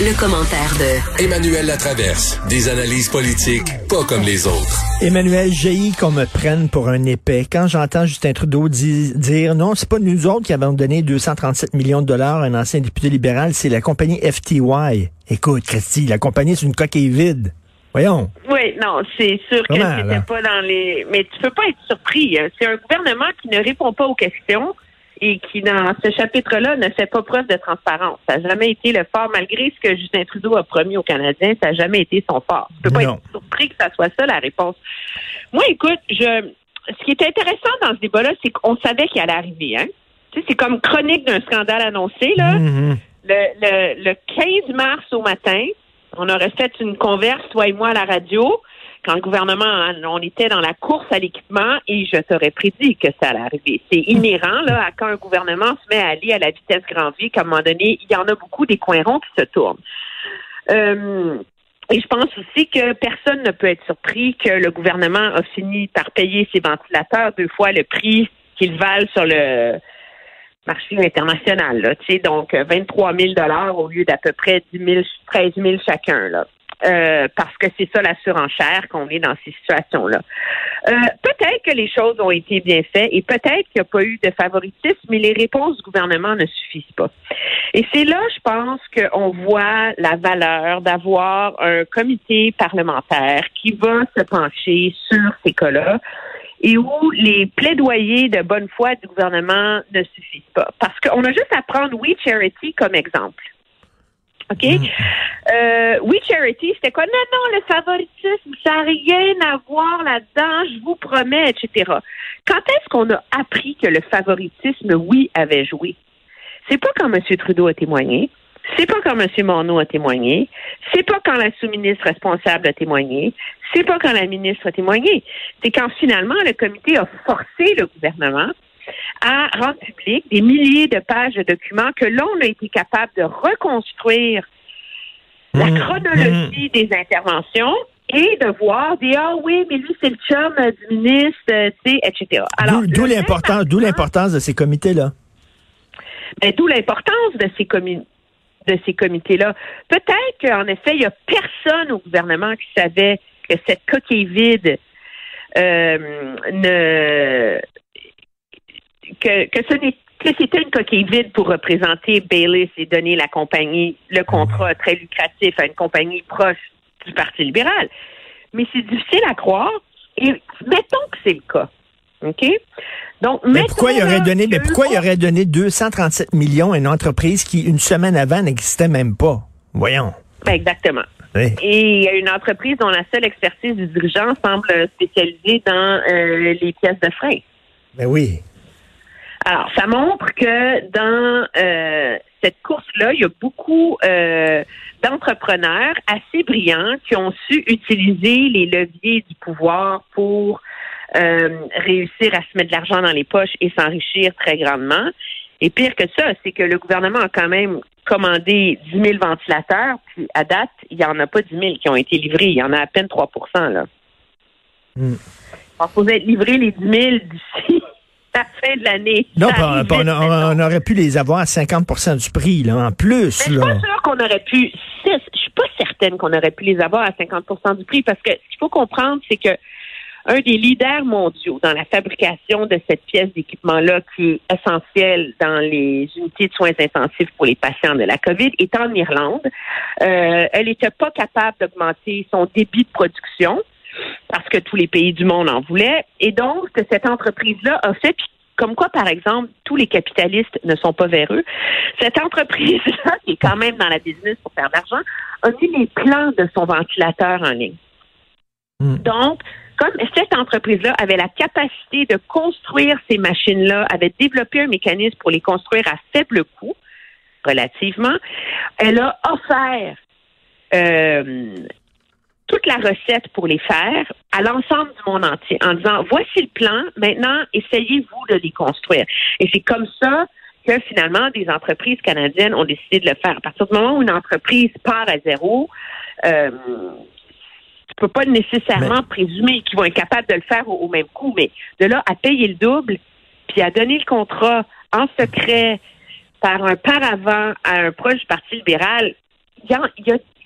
Le commentaire de Emmanuel Latraverse. Des analyses politiques pas comme les autres. Emmanuel, j'ai qu'on me prenne pour un épais. Quand j'entends Justin Trudeau dire non, c'est pas nous autres qui avons donné 237 millions de dollars à un ancien député libéral, c'est la compagnie FTY. Écoute, Christy, la compagnie, c'est une coquille vide. Voyons. Oui, non, c'est sûr que c'était pas dans les. Mais tu peux pas être surpris. Hein. C'est un gouvernement qui ne répond pas aux questions et qui, dans ce chapitre-là, ne fait pas preuve de transparence. Ça n'a jamais été le fort, malgré ce que Justin Trudeau a promis aux Canadiens, ça n'a jamais été son fort. Tu peux pas être surpris que ça soit ça la réponse. Moi, écoute, je ce qui est intéressant dans ce débat-là, c'est qu'on savait qu'il allait arriver. Hein? Tu sais, c'est comme chronique d'un scandale annoncé. Là. Mm-hmm. le, le, le 15 mars au matin, on aurait fait une converse, toi et moi, à la radio quand le gouvernement, hein, on était dans la course à l'équipement et je t'aurais prédit que ça allait arriver. C'est inhérent là, à quand un gouvernement se met à aller à la vitesse grand vie, qu'à un moment donné, il y en a beaucoup des coins ronds qui se tournent. Euh, et je pense aussi que personne ne peut être surpris que le gouvernement a fini par payer ses ventilateurs deux fois le prix qu'ils valent sur le marché international. Là, donc 23 000 dollars au lieu d'à peu près 10 000, 13 000 chacun. Là. Euh, parce que c'est ça la surenchère qu'on est dans ces situations-là. Euh, peut-être que les choses ont été bien faites et peut-être qu'il n'y a pas eu de favoritisme, mais les réponses du gouvernement ne suffisent pas. Et c'est là, je pense, qu'on voit la valeur d'avoir un comité parlementaire qui va se pencher sur ces cas-là et où les plaidoyers de bonne foi du gouvernement ne suffisent pas. Parce qu'on a juste à prendre We Charity comme exemple. OK? Mm. Euh, oui, Charity, c'était quoi? Non, non, le favoritisme, ça n'a rien à voir là-dedans, je vous promets, etc. Quand est-ce qu'on a appris que le favoritisme, oui, avait joué? C'est pas quand M. Trudeau a témoigné. C'est pas quand M. Morneau a témoigné. C'est pas quand la sous-ministre responsable a témoigné. C'est pas quand la ministre a témoigné. C'est quand finalement le comité a forcé le gouvernement à rendre public des milliers de pages de documents que l'on a été capable de reconstruire la mmh. chronologie mmh. des interventions et de voir des ah oui mais lui c'est le chum du ministre tu etc. Alors d'où l'importance d'où l'importance de ces comités là. Ben, d'où l'importance de ces comités de ces comités-là. Peut-être qu'en effet, il n'y a personne au gouvernement qui savait que cette coquille vide euh, ne que, que ce n'est que c'était une coquille vide pour représenter Bayliss et donner la compagnie le contrat très lucratif à une compagnie proche du Parti libéral. Mais c'est difficile à croire. Et mettons que c'est le cas. OK? Donc, mais pourquoi il aurait donné, mais pourquoi il aurait donné 237 millions à une entreprise qui, une semaine avant, n'existait même pas? Voyons. Ben exactement. Et il y a une entreprise dont la seule expertise du dirigeant semble spécialisée dans euh, les pièces de frein. Ben oui. Alors, ça montre que dans euh, cette course-là, il y a beaucoup euh, d'entrepreneurs assez brillants qui ont su utiliser les leviers du pouvoir pour euh, réussir à se mettre de l'argent dans les poches et s'enrichir très grandement. Et pire que ça, c'est que le gouvernement a quand même commandé 10 000 ventilateurs, puis à date, il n'y en a pas 10 000 qui ont été livrés. Il y en a à peine 3% là. Mm. On faut être livré les 10 000 d'ici la fin de l'année. Non, on, aurait pu les avoir à 50% du prix, là, en plus. Mais je suis pas sûre qu'on aurait pu. Je suis pas certaine qu'on aurait pu les avoir à 50% du prix parce que ce qu'il faut comprendre, c'est que un des leaders mondiaux dans la fabrication de cette pièce d'équipement-là qui est essentielle dans les unités de soins intensifs pour les patients de la COVID est en Irlande. Euh, elle n'était pas capable d'augmenter son débit de production parce que tous les pays du monde en voulaient. Et donc, cette entreprise-là a fait, comme quoi, par exemple, tous les capitalistes ne sont pas véreux, cette entreprise-là, qui est quand même dans la business pour faire de l'argent, a mis les plans de son ventilateur en ligne. Hmm. Donc, comme cette entreprise-là avait la capacité de construire ces machines-là, avait développé un mécanisme pour les construire à faible coût, relativement, elle a offert euh, toute la recette pour les faire à l'ensemble du monde entier en disant voici le plan, maintenant essayez-vous de les construire. Et c'est comme ça que finalement des entreprises canadiennes ont décidé de le faire. À partir du moment où une entreprise part à zéro, euh, tu peux pas nécessairement présumer qu'ils vont être capables de le faire au, même coup, mais de là à payer le double, puis à donner le contrat en secret par un paravent à un proche du Parti libéral, il y a,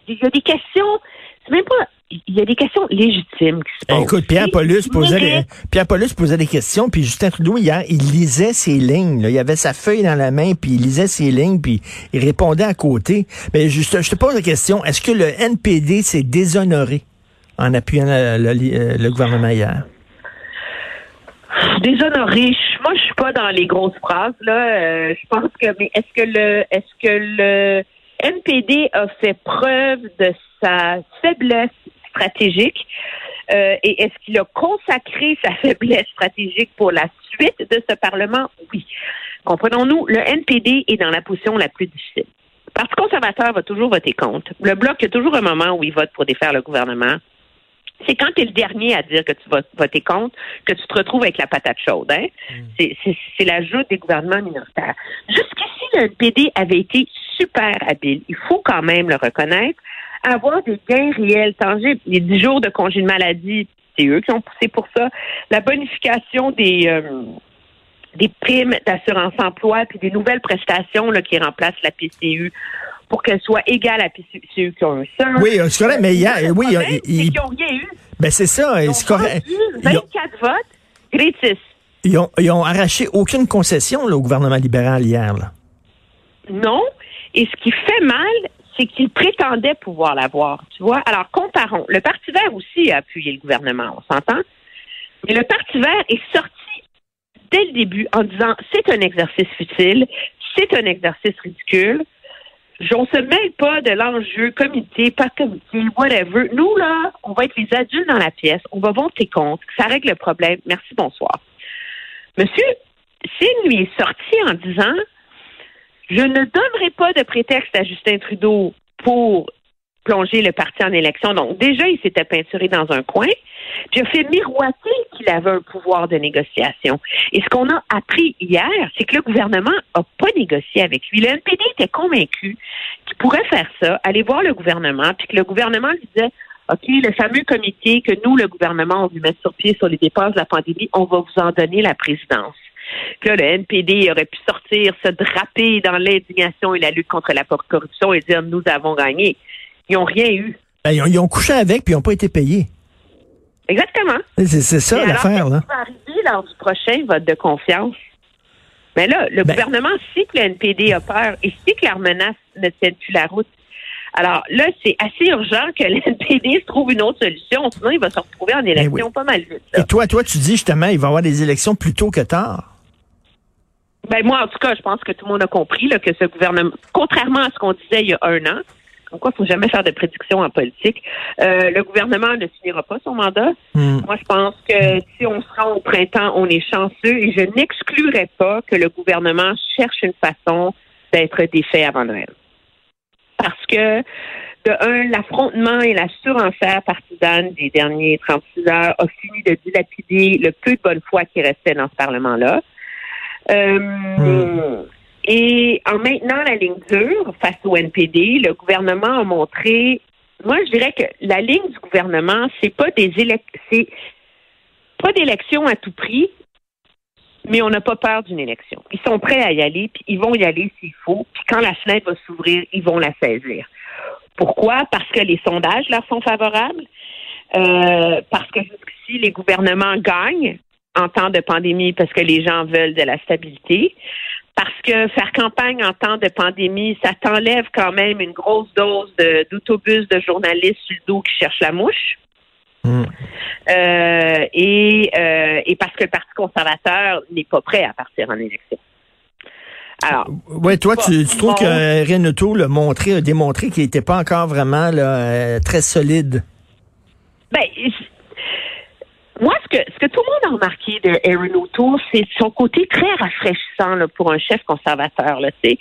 y a des questions, c'est même pas il y a des questions légitimes qui se posent. Écoute, Pierre Paulus posait des, Pierre Paulus posait des questions, puis Justin Trudeau hier, il lisait ses lignes. Il avait sa feuille dans la main, puis il lisait ses lignes, puis il répondait à côté. Mais juste, je te pose la question est-ce que le NPD s'est déshonoré en appuyant le, gouvernement hier? Déshonoré, moi je suis pas dans les grosses phrases là. Euh, je pense que, mais est-ce que le, est-ce que le NPD a fait preuve de sa faiblesse stratégique euh, et est-ce qu'il a consacré sa faiblesse stratégique pour la suite de ce Parlement? Oui. Comprenons-nous, le NPD est dans la position la plus difficile. Le Parti conservateur va toujours voter contre. Le Bloc, a toujours un moment où il vote pour défaire le gouvernement. C'est quand tu es le dernier à dire que tu vas voter contre que tu te retrouves avec la patate chaude. Hein? Mm. C'est l'ajout des gouvernements minoritaires. Jusqu'ici, le NPD avait été super habile. Il faut quand même le reconnaître avoir des gains réels, tangibles. Les 10 jours de congé de maladie, c'est eux qui ont poussé pour ça. La bonification des euh, des primes d'assurance emploi puis des nouvelles prestations là, qui remplacent la PCU pour qu'elle soit égale à la PCU qui ont un seul. Oui, euh, c'est correct, mais il y a, oui, ils n'ont rien eu. Ben c'est ça, c'est correct. 24 votes, gratis. Ils ont, ils ont arraché aucune concession là, au gouvernement libéral hier. Là. Non. Et ce qui fait mal, c'est qu'il prétendait pouvoir l'avoir, tu vois. Alors, comparons. Le Parti vert aussi a appuyé le gouvernement, on s'entend. Mais le Parti vert est sorti dès le début en disant c'est un exercice futile, c'est un exercice ridicule. On se mêle pas de l'enjeu comité, pas comité, whatever. Nous, là, on va être les adultes dans la pièce, on va voter contre, ça règle le problème. Merci, bonsoir. Monsieur Sin lui est sorti en disant je ne donnerai pas de prétexte à Justin Trudeau pour plonger le parti en élection. Donc, déjà, il s'était peinturé dans un coin. Puis, il a fait miroiter qu'il avait un pouvoir de négociation. Et ce qu'on a appris hier, c'est que le gouvernement n'a pas négocié avec lui. Le NPD était convaincu qu'il pourrait faire ça, aller voir le gouvernement, puis que le gouvernement lui disait OK, le fameux comité que nous, le gouvernement, on veut mettre sur pied sur les dépenses de la pandémie, on va vous en donner la présidence que le NPD aurait pu sortir, se draper dans l'indignation et la lutte contre la corruption et dire nous avons gagné. Ils n'ont rien eu. Ben, ils, ont, couché avec puis ils n'ont pas été payés. Exactement. C'est ça l'affaire. là. va arriver lors du prochain vote de confiance? Mais là, le ben gouvernement sait que le NPD a peur et sait que leur menace ne tient plus la route. Alors là, c'est assez urgent que le NPD se trouve une autre solution, sinon il va se retrouver en ben élection pas mal vite. Et toi, toi, tu dis justement, il va y avoir des élections plus tôt que tard. Ben moi, en tout cas, je pense que tout le monde a compris là, que ce gouvernement, contrairement à ce qu'on disait il y a un an, donc quoi, il faut jamais faire de prédictions en politique. Euh, le gouvernement ne finira pas son mandat. Hmm. Moi, je pense que si on se rend au printemps, on est chanceux et je n'exclurais pas que le gouvernement cherche une façon d'être défait avant Noël. Parce que, de un, l'affrontement et la surenchère partisane des derniers 36 heures a fini de dilapider le peu de bonne foi qui restait dans ce Parlement-là. Euh. Et en maintenant la ligne dure face au NPD, le gouvernement a montré, moi je dirais que la ligne du gouvernement, c'est pas des c'est pas d'élection à tout prix, mais on n'a pas peur d'une élection. Ils sont prêts à y aller, puis ils vont y aller s'il faut, puis quand la fenêtre va s'ouvrir, ils vont la saisir. Pourquoi? Parce que les sondages leur sont favorables, euh, parce que jusqu'ici, les gouvernements gagnent en temps de pandémie parce que les gens veulent de la stabilité. Parce que faire campagne en temps de pandémie, ça t'enlève quand même une grosse dose d'autobus de, journalistes sur le dos qui cherchent la mouche. Hmm. Euh, et, euh, et parce que le Parti conservateur n'est pas prêt à partir en élection. Alors, ouais, toi, tu, trouves que Renato l'a montré, a démontré qu'il n'était pas encore vraiment là, euh, très solide? Ben, moi, ce que, ce que tout le monde a remarqué de Aaron O'Toole, c'est son côté très rafraîchissant là, pour un chef conservateur. Là, il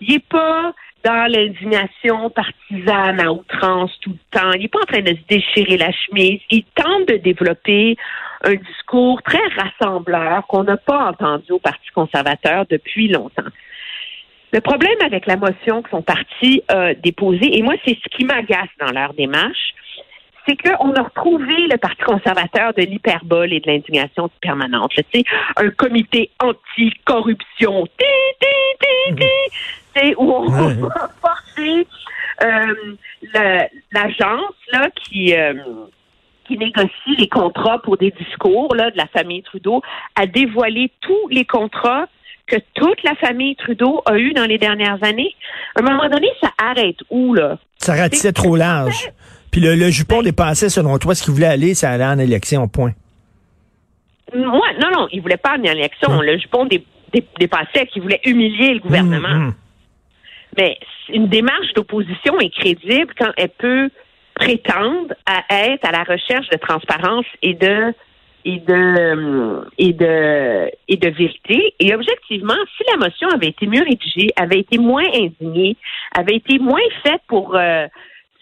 n'est pas dans l'indignation partisane à outrance tout le temps. Il n'est pas en train de se déchirer la chemise. Il tente de développer un discours très rassembleur qu'on n'a pas entendu au Parti conservateur depuis longtemps. Le problème avec la motion que son parti a déposée, et moi, c'est ce qui m'agace dans leur démarche, c'est qu'on a retrouvé le Parti conservateur de l'hyperbole et de l'indignation permanente. Tu sais, un comité anti-corruption, où on va forcer l'agence là qui qui négocie les contrats pour des discours là, de la famille Trudeau a dévoilé tous les contrats que toute la famille Trudeau a eu dans les dernières années. À un moment donné, ça arrête où, là? Ça ratissait trop large. Puis le, jupon ben dépassait, selon toi, ce qu'il voulait aller, ça allait en élection, point. Moi, non, non, il voulait pas aller en élection. Le jupon dépassait qu'il voulait humilier le gouvernement. Hum, hum. Mais une démarche d'opposition est crédible quand elle peut prétendre à être à la recherche de transparence et de et de et de et de vérité. Et objectivement, si la motion avait été mieux rédigée, avait été moins indignée, avait été moins faite pour euh,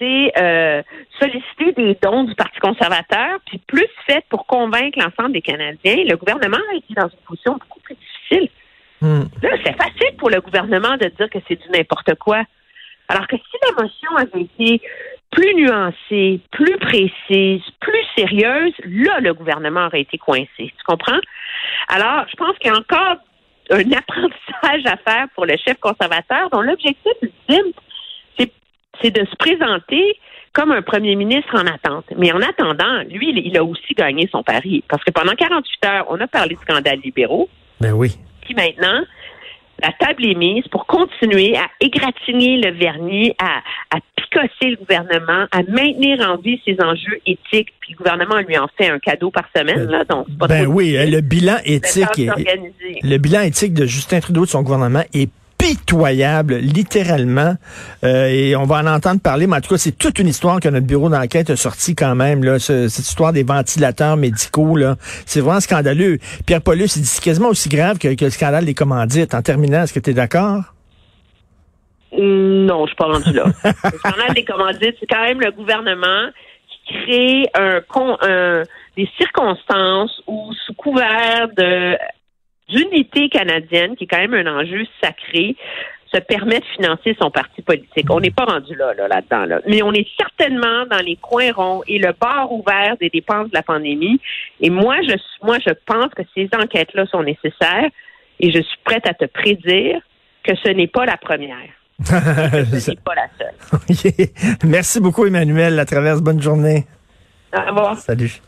euh, solliciter des dons du Parti conservateur, puis plus faite pour convaincre l'ensemble des Canadiens, le gouvernement a été dans une position beaucoup plus difficile. Hmm. Là, c'est facile pour le gouvernement de dire que c'est du n'importe quoi. Alors que si la motion avait été plus nuancée, plus précise, plus sérieuse, là, le gouvernement aurait été coincé. Tu comprends? Alors, je pense qu'il y a encore un apprentissage à faire pour le chef conservateur dont l'objectif ultime, c'est de se présenter comme un premier ministre en attente. Mais en attendant, lui, il a aussi gagné son pari. Parce que pendant 48 heures, on a parlé de scandales libéraux. Ben oui. Puis maintenant, la table est mise pour continuer à égratigner le vernis, à, à picosser le gouvernement, à maintenir en vie ses enjeux éthiques. Puis le gouvernement lui en fait un cadeau par semaine. Là, donc pas ben oui, le bilan éthique, le bilan éthique de Justin Trudeau de son gouvernement est pitoyable, littéralement. Euh, et on va en entendre parler, mais en tout cas, c'est toute une histoire que notre bureau d'enquête a sorti quand même. Là, cette histoire des ventilateurs médicaux, là, c'est vraiment scandaleux. Pierre Paulus, c'est quasiment aussi grave que, le scandale des commandites. En terminant, est-ce que tu es d'accord? Non, je suis pas rendu là. le scandale des commandites, c'est quand même le gouvernement qui crée un, un des circonstances où, sous couvert de d'unité canadienne, qui est quand même un enjeu sacré, se permet de financer son parti politique. On n'est pas rendu là, là, là-dedans, là. Mais on est certainement dans les coins ronds et le bord ouvert des dépenses de la pandémie. Et moi, je, moi, je pense que ces enquêtes-là sont nécessaires et je suis prête à te prédire que ce n'est pas la première. ce n'est pas la seule. Merci beaucoup, Emmanuel. La traverse, bonne journée. Au revoir. Salut.